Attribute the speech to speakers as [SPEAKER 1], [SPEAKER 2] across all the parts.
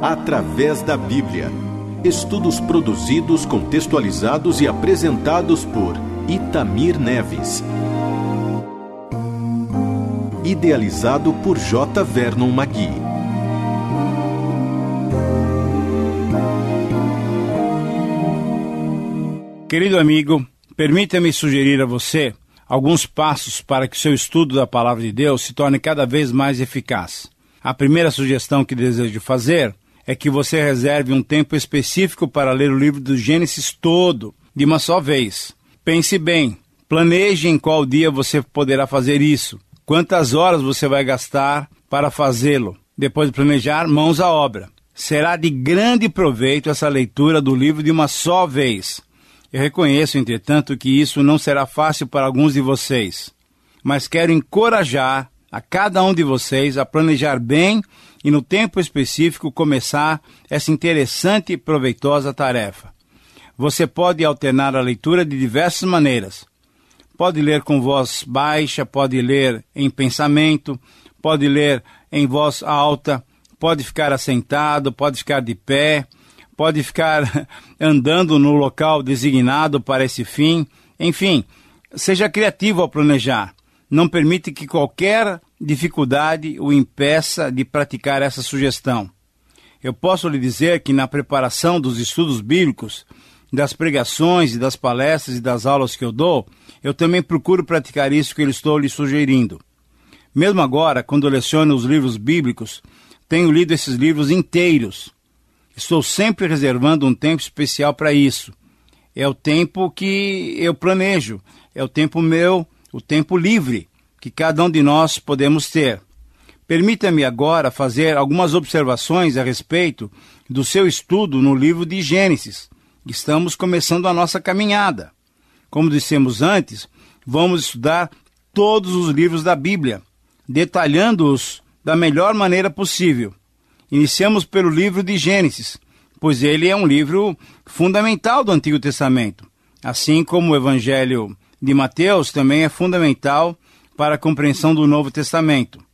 [SPEAKER 1] Através da Bíblia. Estudos produzidos, contextualizados e apresentados por Itamir Neves. Idealizado por J. Vernon Magui.
[SPEAKER 2] Querido amigo, permita-me sugerir a você alguns passos para que seu estudo da Palavra de Deus se torne cada vez mais eficaz. A primeira sugestão que desejo fazer é que você reserve um tempo específico para ler o livro do Gênesis todo, de uma só vez. Pense bem, planeje em qual dia você poderá fazer isso, quantas horas você vai gastar para fazê-lo. Depois de planejar, mãos à obra. Será de grande proveito essa leitura do livro de uma só vez. Eu reconheço, entretanto, que isso não será fácil para alguns de vocês, mas quero encorajar a cada um de vocês a planejar bem e, no tempo específico, começar essa interessante e proveitosa tarefa. Você pode alternar a leitura de diversas maneiras. Pode ler com voz baixa, pode ler em pensamento, pode ler em voz alta, pode ficar assentado, pode ficar de pé, pode ficar andando no local designado para esse fim. Enfim, seja criativo ao planejar. Não permite que qualquer dificuldade o impeça de praticar essa sugestão. Eu posso lhe dizer que na preparação dos estudos bíblicos, das pregações e das palestras e das aulas que eu dou, eu também procuro praticar isso que eu estou lhe sugerindo. Mesmo agora, quando leciono os livros bíblicos, tenho lido esses livros inteiros Estou sempre reservando um tempo especial para isso. É o tempo que eu planejo, é o tempo meu, o tempo livre que cada um de nós podemos ter. Permita-me agora fazer algumas observações a respeito do seu estudo no livro de Gênesis. Estamos começando a nossa caminhada. Como dissemos antes, vamos estudar todos os livros da Bíblia, detalhando-os da melhor maneira possível. Iniciamos pelo livro de Gênesis, pois ele é um livro fundamental do Antigo Testamento, assim como o Evangelho de Mateus também é fundamental para a compreensão do Novo Testamento.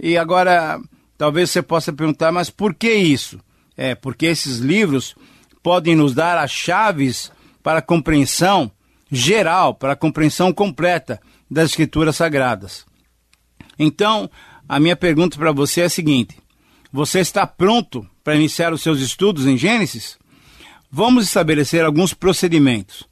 [SPEAKER 2] E agora, talvez você possa perguntar, mas por que isso? É, porque esses livros podem nos dar as chaves para a compreensão geral, para a compreensão completa das Escrituras Sagradas. Então, a minha pergunta para você é a seguinte: você está pronto para iniciar os seus estudos em Gênesis? Vamos estabelecer alguns procedimentos.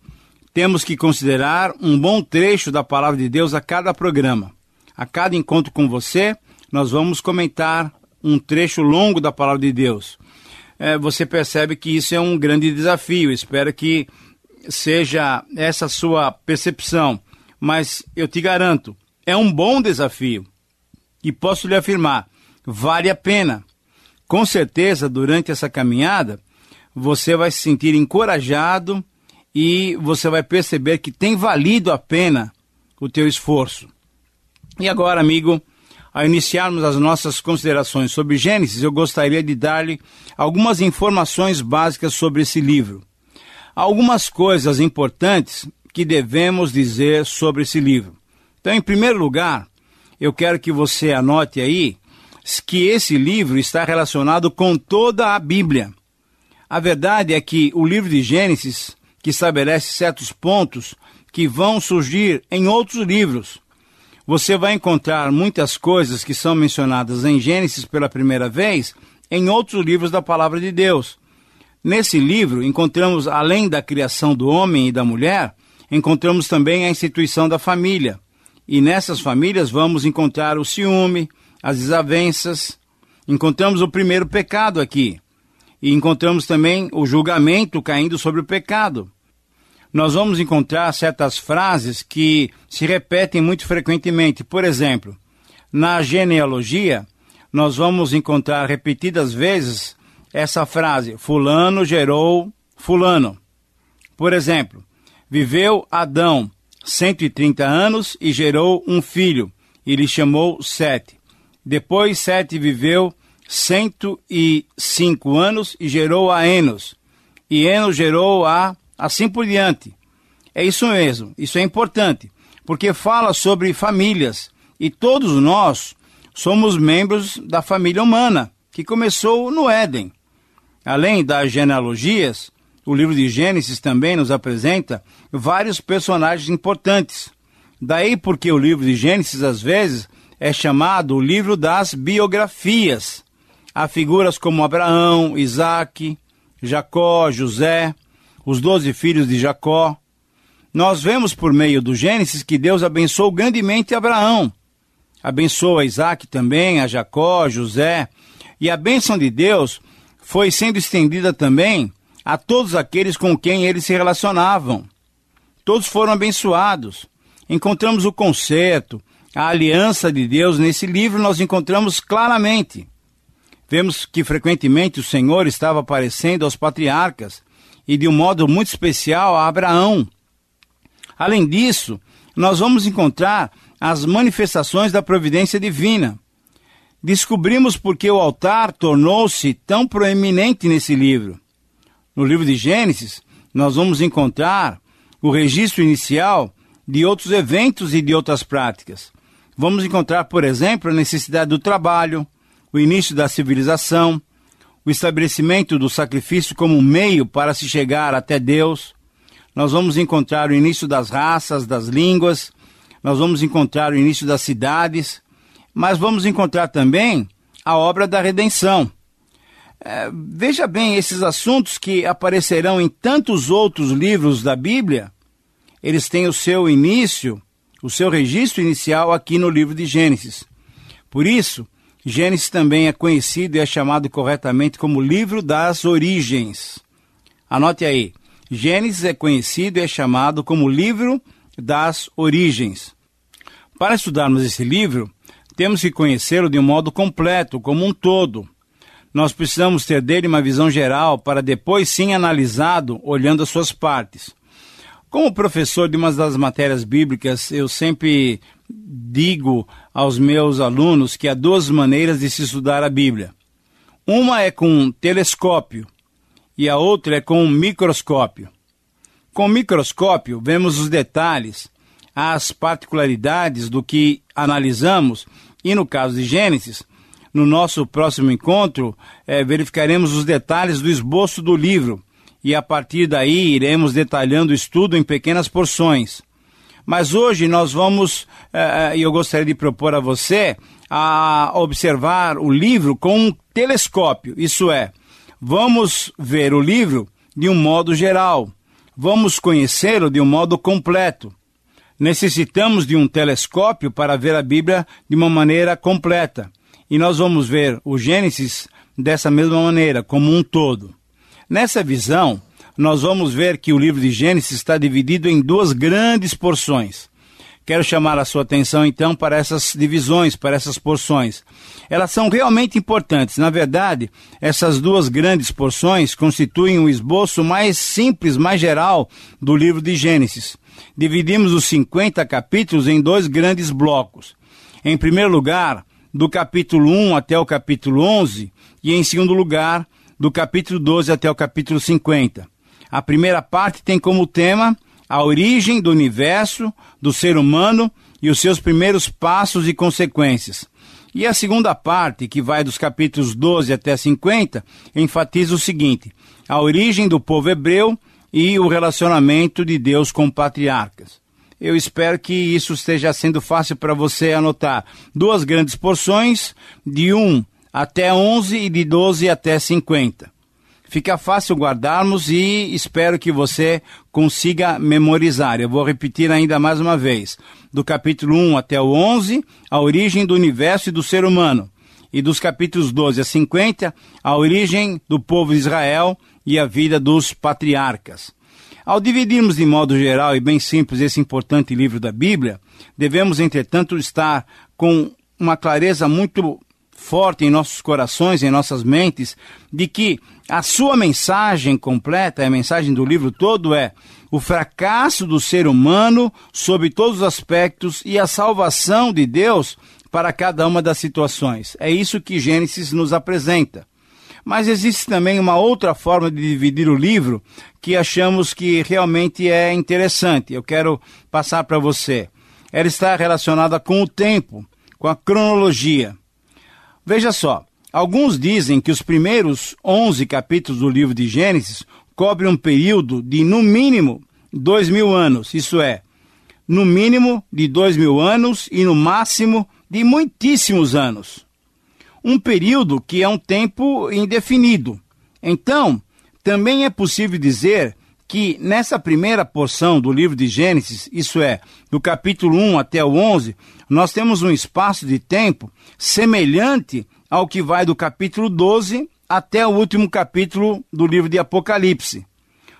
[SPEAKER 2] Temos que considerar um bom trecho da palavra de Deus a cada programa. A cada encontro com você, nós vamos comentar um trecho longo da palavra de Deus. É, você percebe que isso é um grande desafio. Espero que seja essa sua percepção. Mas eu te garanto, é um bom desafio. E posso lhe afirmar, vale a pena. Com certeza, durante essa caminhada, você vai se sentir encorajado e você vai perceber que tem valido a pena o teu esforço. E agora, amigo, ao iniciarmos as nossas considerações sobre Gênesis, eu gostaria de dar-lhe algumas informações básicas sobre esse livro. Algumas coisas importantes que devemos dizer sobre esse livro. Então, em primeiro lugar, eu quero que você anote aí que esse livro está relacionado com toda a Bíblia. A verdade é que o livro de Gênesis, que estabelece certos pontos que vão surgir em outros livros, você vai encontrar muitas coisas que são mencionadas em Gênesis pela primeira vez em outros livros da palavra de Deus. Nesse livro, encontramos, além da criação do homem e da mulher, encontramos também a instituição da família. E nessas famílias vamos encontrar o ciúme, as desavenças. Encontramos o primeiro pecado aqui. E encontramos também o julgamento caindo sobre o pecado. Nós vamos encontrar certas frases que se repetem muito frequentemente. Por exemplo, na genealogia, nós vamos encontrar repetidas vezes essa frase: Fulano gerou Fulano. Por exemplo, viveu Adão 130 anos e gerou um filho, e lhe chamou Sete. Depois Sete viveu cento e cinco anos e gerou a Enos. E Enos gerou a assim por diante. É isso mesmo, isso é importante, porque fala sobre famílias e todos nós somos membros da família humana. que começou no Éden. Além das genealogias, o livro de Gênesis também nos apresenta vários personagens importantes. Daí porque o livro de Gênesis, às vezes, é chamado o livro das biografias. Há figuras como Abraão, Isaac, Jacó, José, os doze filhos de Jacó. Nós vemos por meio do Gênesis que Deus abençoou grandemente Abraão. Abençoa Isaac também, a Jacó, José. E a bênção de Deus foi sendo estendida também a todos aqueles com quem eles se relacionavam. Todos foram abençoados. Encontramos o conserto, a aliança de Deus nesse livro, nós encontramos claramente. Vemos que frequentemente o Senhor estava aparecendo aos patriarcas e de um modo muito especial a Abraão. Além disso, nós vamos encontrar as manifestações da providência divina. Descobrimos porque o altar tornou-se tão proeminente nesse livro. No livro de Gênesis, nós vamos encontrar o registro inicial de outros eventos e de outras práticas. Vamos encontrar, por exemplo, a necessidade do trabalho, o início da civilização, o estabelecimento do sacrifício como meio para se chegar até Deus. Nós vamos encontrar o início das raças, das línguas, nós vamos encontrar o início das cidades, mas vamos encontrar também a obra da redenção. É, veja bem, esses assuntos que aparecerão em tantos outros livros da Bíblia, eles têm o seu início, o seu registro inicial aqui no livro de Gênesis. Por isso, Gênesis também é conhecido e é chamado corretamente como livro das origens. Anote aí, Gênesis é conhecido e é chamado como livro das origens. Para estudarmos esse livro, temos que conhecê-lo de um modo completo, como um todo nós precisamos ter dele uma visão geral para depois sim analisado olhando as suas partes. Como professor de uma das matérias bíblicas, eu sempre digo aos meus alunos que há duas maneiras de se estudar a Bíblia. Uma é com um telescópio e a outra é com um microscópio. Com o microscópio, vemos os detalhes, as particularidades do que analisamos, e no caso de Gênesis, no nosso próximo encontro, é, verificaremos os detalhes do esboço do livro e a partir daí iremos detalhando o estudo em pequenas porções. Mas hoje nós vamos, e eu gostaria de propor a você, a observar o livro com um telescópio, isso é, vamos ver o livro de um modo geral, vamos conhecê-lo de um modo completo. Necessitamos de um telescópio para ver a Bíblia de uma maneira completa. E nós vamos ver o Gênesis dessa mesma maneira, como um todo. Nessa visão, nós vamos ver que o livro de Gênesis está dividido em duas grandes porções. Quero chamar a sua atenção então para essas divisões, para essas porções. Elas são realmente importantes. Na verdade, essas duas grandes porções constituem o um esboço mais simples, mais geral do livro de Gênesis. Dividimos os 50 capítulos em dois grandes blocos. Em primeiro lugar, do capítulo 1 até o capítulo 11, e em segundo lugar, do capítulo 12 até o capítulo 50. A primeira parte tem como tema a origem do universo, do ser humano e os seus primeiros passos e consequências. E a segunda parte, que vai dos capítulos 12 até 50, enfatiza o seguinte: a origem do povo hebreu e o relacionamento de Deus com patriarcas. Eu espero que isso esteja sendo fácil para você anotar. Duas grandes porções, de 1 até 11 e de 12 até 50. Fica fácil guardarmos e espero que você consiga memorizar. Eu vou repetir ainda mais uma vez. Do capítulo 1 até o 11, a origem do universo e do ser humano. E dos capítulos 12 a 50, a origem do povo de Israel e a vida dos patriarcas. Ao dividirmos de modo geral e bem simples esse importante livro da Bíblia, devemos, entretanto, estar com uma clareza muito forte em nossos corações, em nossas mentes, de que a sua mensagem completa, a mensagem do livro todo é o fracasso do ser humano sob todos os aspectos e a salvação de Deus para cada uma das situações. É isso que Gênesis nos apresenta. Mas existe também uma outra forma de dividir o livro que achamos que realmente é interessante. Eu quero passar para você. Ela está relacionada com o tempo, com a cronologia. Veja só, Alguns dizem que os primeiros 11 capítulos do livro de Gênesis cobrem um período de, no mínimo, dois mil anos, isso é, no mínimo de dois mil anos e no máximo de muitíssimos anos. Um período que é um tempo indefinido. Então, também é possível dizer que nessa primeira porção do livro de Gênesis, isso é, do capítulo 1 até o 11, nós temos um espaço de tempo semelhante ao que vai do capítulo 12 até o último capítulo do livro de Apocalipse.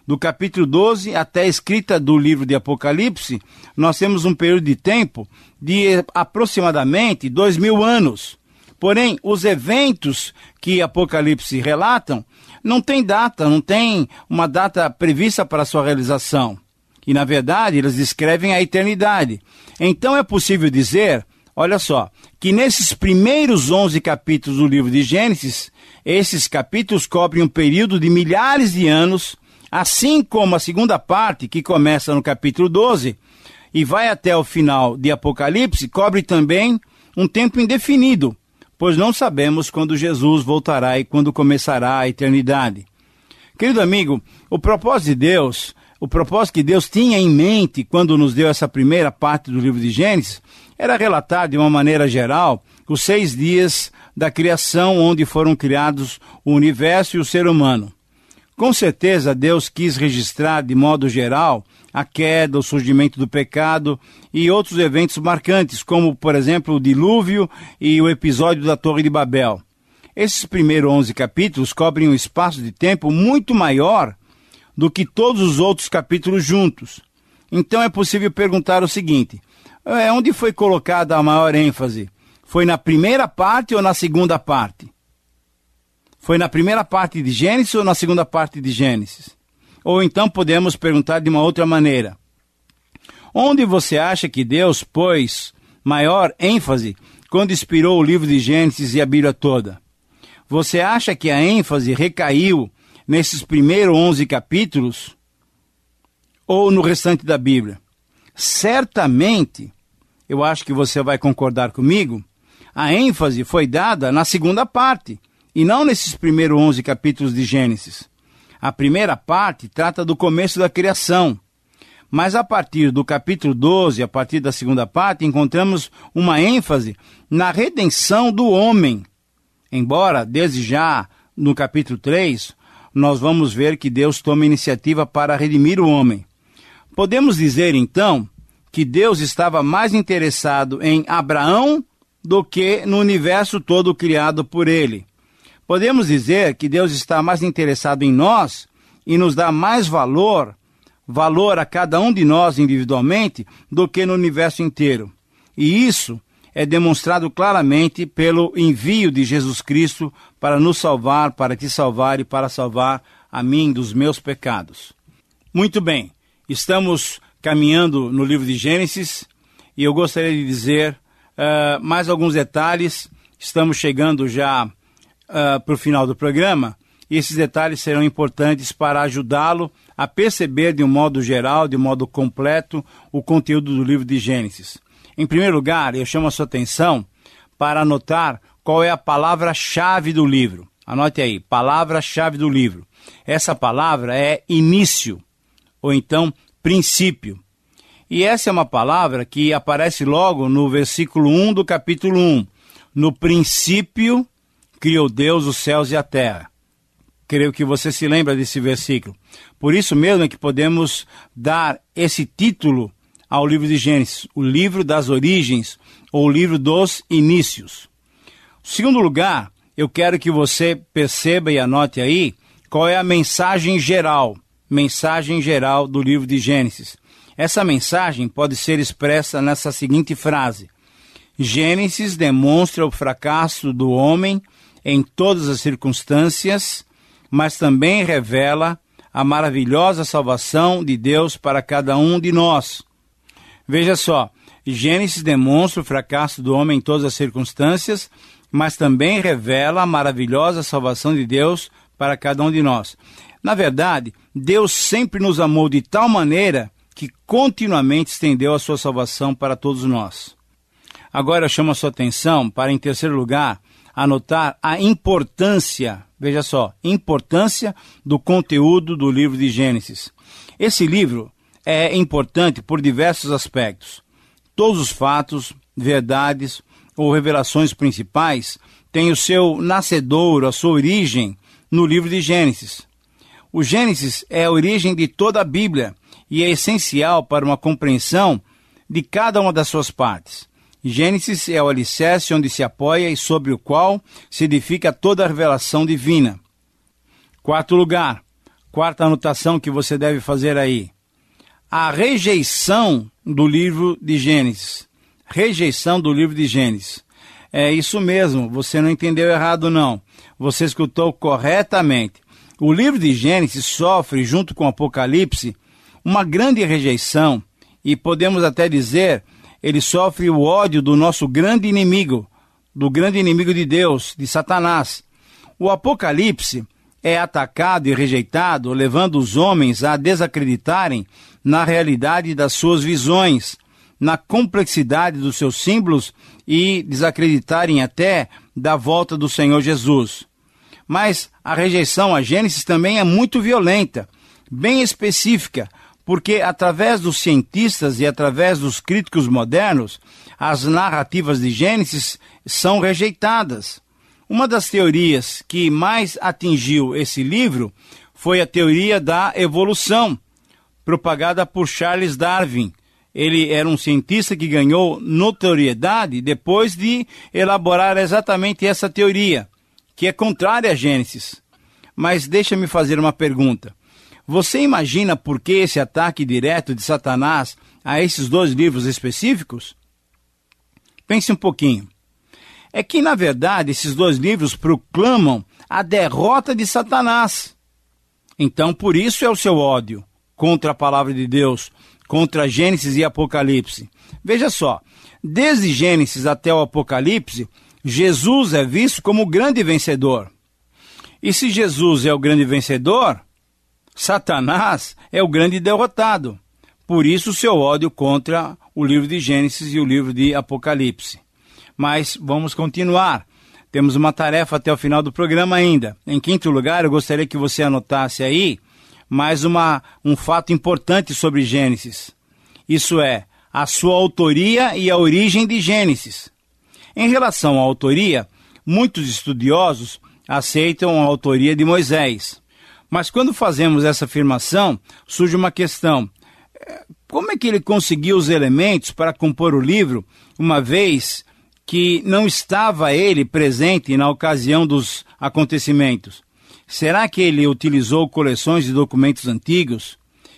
[SPEAKER 2] Do capítulo 12 até a escrita do livro de Apocalipse, nós temos um período de tempo de aproximadamente dois mil anos. Porém, os eventos que Apocalipse relatam não tem data, não tem uma data prevista para sua realização. E, na verdade, eles descrevem a eternidade. Então é possível dizer Olha só, que nesses primeiros 11 capítulos do livro de Gênesis, esses capítulos cobrem um período de milhares de anos, assim como a segunda parte, que começa no capítulo 12 e vai até o final de Apocalipse, cobre também um tempo indefinido, pois não sabemos quando Jesus voltará e quando começará a eternidade. Querido amigo, o propósito de Deus, o propósito que Deus tinha em mente quando nos deu essa primeira parte do livro de Gênesis, era relatar de uma maneira geral os seis dias da criação onde foram criados o universo e o ser humano. Com certeza, Deus quis registrar de modo geral a queda, o surgimento do pecado e outros eventos marcantes, como, por exemplo, o dilúvio e o episódio da Torre de Babel. Esses primeiros 11 capítulos cobrem um espaço de tempo muito maior do que todos os outros capítulos juntos. Então é possível perguntar o seguinte: é, onde foi colocada a maior ênfase? Foi na primeira parte ou na segunda parte? Foi na primeira parte de Gênesis ou na segunda parte de Gênesis? Ou então podemos perguntar de uma outra maneira: Onde você acha que Deus pôs maior ênfase quando inspirou o livro de Gênesis e a Bíblia toda? Você acha que a ênfase recaiu nesses primeiros 11 capítulos ou no restante da Bíblia? certamente, eu acho que você vai concordar comigo, a ênfase foi dada na segunda parte e não nesses primeiros 11 capítulos de Gênesis. A primeira parte trata do começo da criação. Mas a partir do capítulo 12, a partir da segunda parte, encontramos uma ênfase na redenção do homem. Embora, desde já, no capítulo 3, nós vamos ver que Deus toma iniciativa para redimir o homem. Podemos dizer, então, que Deus estava mais interessado em Abraão do que no universo todo criado por ele. Podemos dizer que Deus está mais interessado em nós e nos dá mais valor, valor a cada um de nós individualmente, do que no universo inteiro. E isso é demonstrado claramente pelo envio de Jesus Cristo para nos salvar, para te salvar e para salvar a mim dos meus pecados. Muito bem. Estamos caminhando no livro de Gênesis e eu gostaria de dizer uh, mais alguns detalhes. Estamos chegando já uh, para o final do programa esses detalhes serão importantes para ajudá-lo a perceber de um modo geral, de um modo completo, o conteúdo do livro de Gênesis. Em primeiro lugar, eu chamo a sua atenção para anotar qual é a palavra-chave do livro. Anote aí, palavra-chave do livro. Essa palavra é início ou então princípio. E essa é uma palavra que aparece logo no versículo 1 do capítulo 1. No princípio criou Deus os céus e a terra. Creio que você se lembra desse versículo. Por isso mesmo é que podemos dar esse título ao livro de Gênesis, o livro das origens ou o livro dos inícios. Segundo lugar, eu quero que você perceba e anote aí qual é a mensagem geral mensagem geral do livro de Gênesis. Essa mensagem pode ser expressa nessa seguinte frase: Gênesis demonstra o fracasso do homem em todas as circunstâncias, mas também revela a maravilhosa salvação de Deus para cada um de nós. Veja só, Gênesis demonstra o fracasso do homem em todas as circunstâncias, mas também revela a maravilhosa salvação de Deus para cada um de nós. Na verdade, Deus sempre nos amou de tal maneira que continuamente estendeu a sua salvação para todos nós. Agora eu chamo a sua atenção para, em terceiro lugar, a notar a importância, veja só, importância do conteúdo do livro de Gênesis. Esse livro é importante por diversos aspectos. Todos os fatos, verdades ou revelações principais têm o seu nascedouro, a sua origem no livro de Gênesis. O Gênesis é a origem de toda a Bíblia e é essencial para uma compreensão de cada uma das suas partes. Gênesis é o alicerce onde se apoia e sobre o qual se edifica toda a revelação divina. Quarto lugar, quarta anotação que você deve fazer aí. A rejeição do livro de Gênesis. Rejeição do livro de Gênesis. É isso mesmo, você não entendeu errado, não. Você escutou corretamente. O livro de Gênesis sofre, junto com o Apocalipse, uma grande rejeição e podemos até dizer, ele sofre o ódio do nosso grande inimigo, do grande inimigo de Deus, de Satanás. O Apocalipse é atacado e rejeitado, levando os homens a desacreditarem na realidade das suas visões, na complexidade dos seus símbolos e desacreditarem até da volta do Senhor Jesus. Mas a rejeição a Gênesis também é muito violenta, bem específica, porque através dos cientistas e através dos críticos modernos, as narrativas de Gênesis são rejeitadas. Uma das teorias que mais atingiu esse livro foi a teoria da evolução, propagada por Charles Darwin. Ele era um cientista que ganhou notoriedade depois de elaborar exatamente essa teoria, que é contrária a Gênesis. Mas deixa-me fazer uma pergunta. Você imagina por que esse ataque direto de Satanás a esses dois livros específicos? Pense um pouquinho. É que, na verdade, esses dois livros proclamam a derrota de Satanás. Então, por isso é o seu ódio contra a palavra de Deus, contra Gênesis e Apocalipse. Veja só, desde Gênesis até o Apocalipse, Jesus é visto como o grande vencedor. E se Jesus é o grande vencedor, Satanás é o grande derrotado. Por isso, seu ódio contra o livro de Gênesis e o livro de Apocalipse. Mas vamos continuar. Temos uma tarefa até o final do programa ainda. Em quinto lugar, eu gostaria que você anotasse aí mais uma, um fato importante sobre Gênesis. Isso é, a sua autoria e a origem de Gênesis. Em relação à autoria, muitos estudiosos aceitam a autoria de Moisés. Mas quando fazemos essa afirmação, surge uma questão: é, como é que ele conseguiu os elementos para compor o livro, uma vez que não estava ele presente na ocasião dos acontecimentos? Será que ele utilizou coleções de documentos antigos?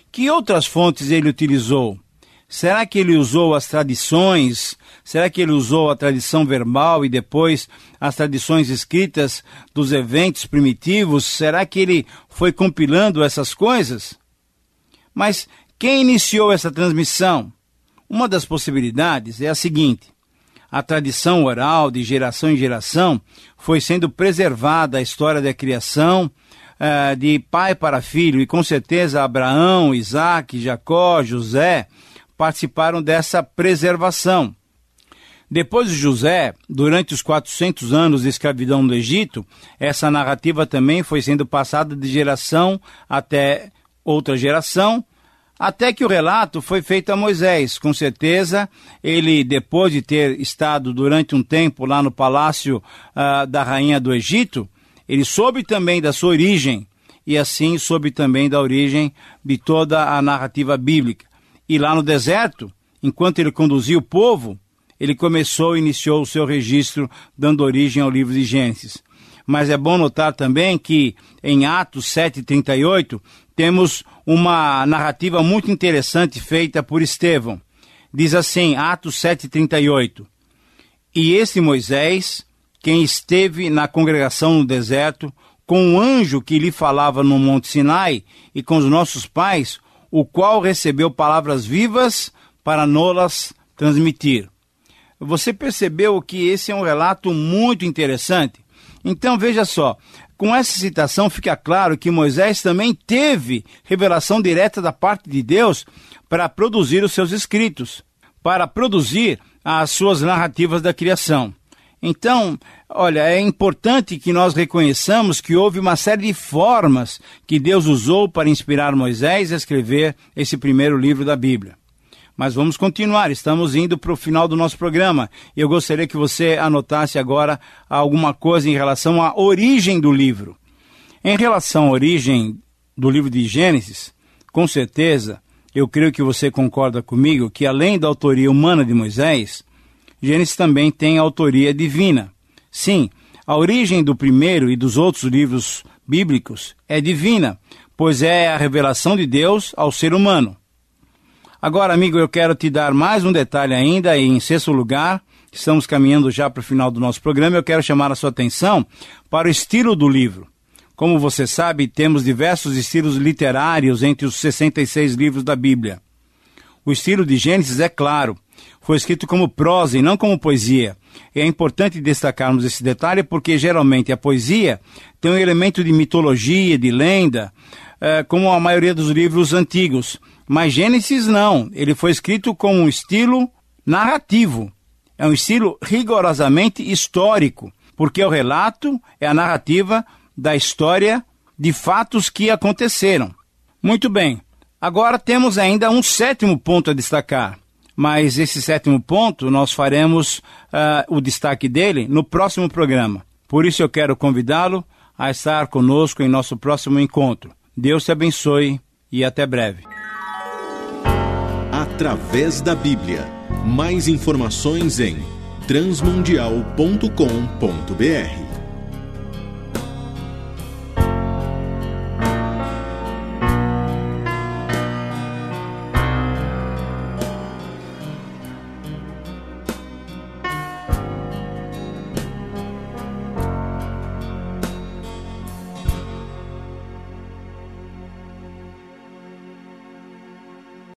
[SPEAKER 2] Que outras fontes ele utilizou? Será que ele usou as tradições Será que ele usou a tradição verbal e depois as tradições escritas dos eventos primitivos? Será que ele foi compilando essas coisas? Mas quem iniciou essa transmissão? Uma das possibilidades é a seguinte: a tradição oral de geração em geração foi sendo preservada a história da criação uh, de pai para filho, e com certeza Abraão, Isaac, Jacó, José participaram dessa preservação. Depois de José, durante os 400 anos de escravidão no Egito, essa narrativa também foi sendo passada de geração até outra geração, até que o relato foi feito a Moisés. Com certeza, ele, depois de ter estado durante um tempo lá no palácio uh, da rainha do Egito, ele soube também da sua origem, e assim soube também da origem de toda a narrativa bíblica. E lá no deserto, enquanto ele conduzia o povo, ele começou e iniciou o seu registro, dando origem ao livro de Gênesis. Mas é bom notar também que em Atos 7,38 temos uma narrativa muito interessante feita por Estevão. Diz assim, Atos 7,38: E esse Moisés, quem esteve na congregação no deserto, com o anjo que lhe falava no Monte Sinai e com os nossos pais, o qual recebeu palavras vivas para nolas transmitir. Você percebeu que esse é um relato muito interessante? Então veja só, com essa citação fica claro que Moisés também teve revelação direta da parte de Deus para produzir os seus escritos, para produzir as suas narrativas da criação. Então, olha, é importante que nós reconheçamos que houve uma série de formas que Deus usou para inspirar Moisés a escrever esse primeiro livro da Bíblia. Mas vamos continuar, estamos indo para o final do nosso programa. Eu gostaria que você anotasse agora alguma coisa em relação à origem do livro. Em relação à origem do livro de Gênesis, com certeza, eu creio que você concorda comigo que além da autoria humana de Moisés, Gênesis também tem autoria divina. Sim, a origem do primeiro e dos outros livros bíblicos é divina, pois é a revelação de Deus ao ser humano. Agora, amigo, eu quero te dar mais um detalhe ainda, e em sexto lugar, estamos caminhando já para o final do nosso programa, eu quero chamar a sua atenção para o estilo do livro. Como você sabe, temos diversos estilos literários entre os 66 livros da Bíblia. O estilo de Gênesis é claro, foi escrito como prosa e não como poesia. É importante destacarmos esse detalhe porque geralmente a poesia tem um elemento de mitologia, de lenda, eh, como a maioria dos livros antigos. Mas Gênesis não, ele foi escrito com um estilo narrativo. É um estilo rigorosamente histórico, porque o relato é a narrativa da história de fatos que aconteceram. Muito bem, agora temos ainda um sétimo ponto a destacar, mas esse sétimo ponto nós faremos uh, o destaque dele no próximo programa. Por isso eu quero convidá-lo a estar conosco em nosso próximo encontro. Deus te abençoe e até breve
[SPEAKER 1] através da Bíblia. Mais informações em transmundial.com.br.